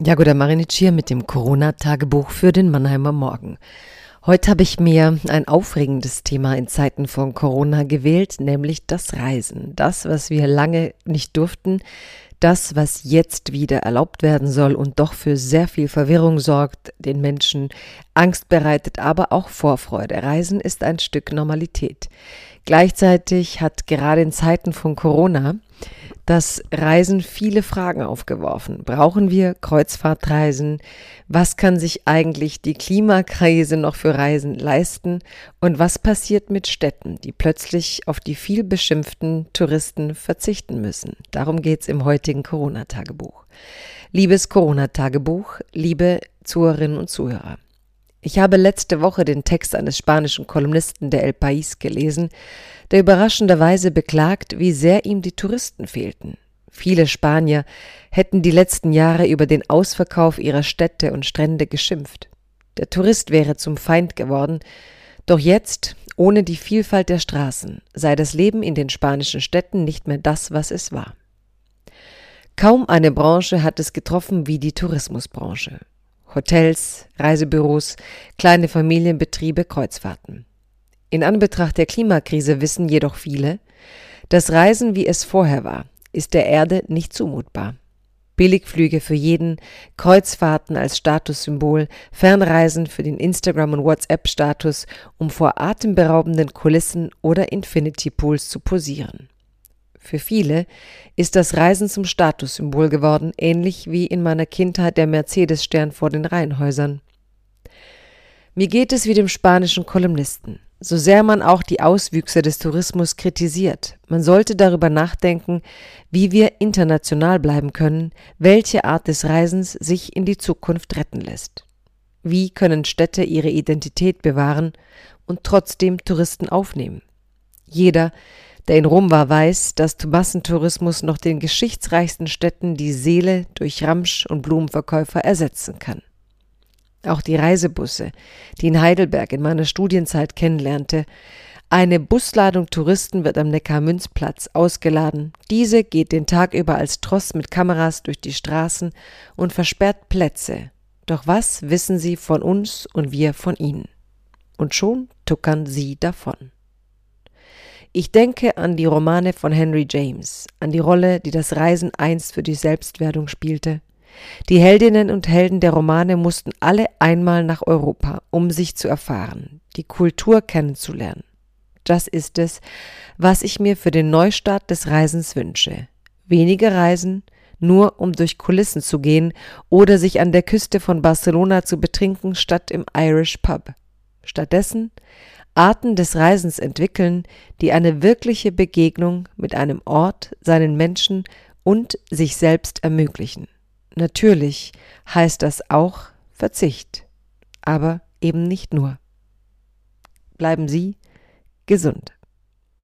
Jagoda Marinic hier mit dem Corona-Tagebuch für den Mannheimer Morgen. Heute habe ich mir ein aufregendes Thema in Zeiten von Corona gewählt, nämlich das Reisen. Das, was wir lange nicht durften, das, was jetzt wieder erlaubt werden soll und doch für sehr viel Verwirrung sorgt, den Menschen Angst bereitet, aber auch Vorfreude. Reisen ist ein Stück Normalität. Gleichzeitig hat gerade in Zeiten von Corona das Reisen viele Fragen aufgeworfen. Brauchen wir Kreuzfahrtreisen? Was kann sich eigentlich die Klimakrise noch für Reisen leisten? Und was passiert mit Städten, die plötzlich auf die viel beschimpften Touristen verzichten müssen? Darum geht's im heutigen Corona-Tagebuch. Liebes Corona-Tagebuch, liebe Zuhörerinnen und Zuhörer. Ich habe letzte Woche den Text eines spanischen Kolumnisten der El País gelesen, der überraschenderweise beklagt, wie sehr ihm die Touristen fehlten. Viele Spanier hätten die letzten Jahre über den Ausverkauf ihrer Städte und Strände geschimpft. Der Tourist wäre zum Feind geworden, doch jetzt, ohne die Vielfalt der Straßen, sei das Leben in den spanischen Städten nicht mehr das, was es war. Kaum eine Branche hat es getroffen wie die Tourismusbranche. Hotels, Reisebüros, kleine Familienbetriebe, Kreuzfahrten. In Anbetracht der Klimakrise wissen jedoch viele, das Reisen, wie es vorher war, ist der Erde nicht zumutbar. Billigflüge für jeden, Kreuzfahrten als Statussymbol, Fernreisen für den Instagram- und WhatsApp-Status, um vor atemberaubenden Kulissen oder Infinity Pools zu posieren. Für viele ist das Reisen zum Statussymbol geworden, ähnlich wie in meiner Kindheit der Mercedes-Stern vor den Reihenhäusern. Mir geht es wie dem spanischen Kolumnisten. So sehr man auch die Auswüchse des Tourismus kritisiert, man sollte darüber nachdenken, wie wir international bleiben können, welche Art des Reisens sich in die Zukunft retten lässt. Wie können Städte ihre Identität bewahren und trotzdem Touristen aufnehmen? Jeder, der in Rom war, weiß, dass Massentourismus noch den geschichtsreichsten Städten die Seele durch Ramsch und Blumenverkäufer ersetzen kann. Auch die Reisebusse, die in Heidelberg in meiner Studienzeit kennenlernte, eine Busladung Touristen wird am Neckarmünzplatz ausgeladen. Diese geht den Tag über als Tross mit Kameras durch die Straßen und versperrt Plätze. Doch was wissen sie von uns und wir von ihnen? Und schon tuckern sie davon. Ich denke an die Romane von Henry James, an die Rolle, die das Reisen einst für die Selbstwerdung spielte. Die Heldinnen und Helden der Romane mussten alle einmal nach Europa, um sich zu erfahren, die Kultur kennenzulernen. Das ist es, was ich mir für den Neustart des Reisens wünsche. Wenige Reisen, nur um durch Kulissen zu gehen oder sich an der Küste von Barcelona zu betrinken statt im Irish Pub. Stattdessen Arten des Reisens entwickeln, die eine wirkliche Begegnung mit einem Ort, seinen Menschen und sich selbst ermöglichen. Natürlich heißt das auch Verzicht, aber eben nicht nur. Bleiben Sie gesund.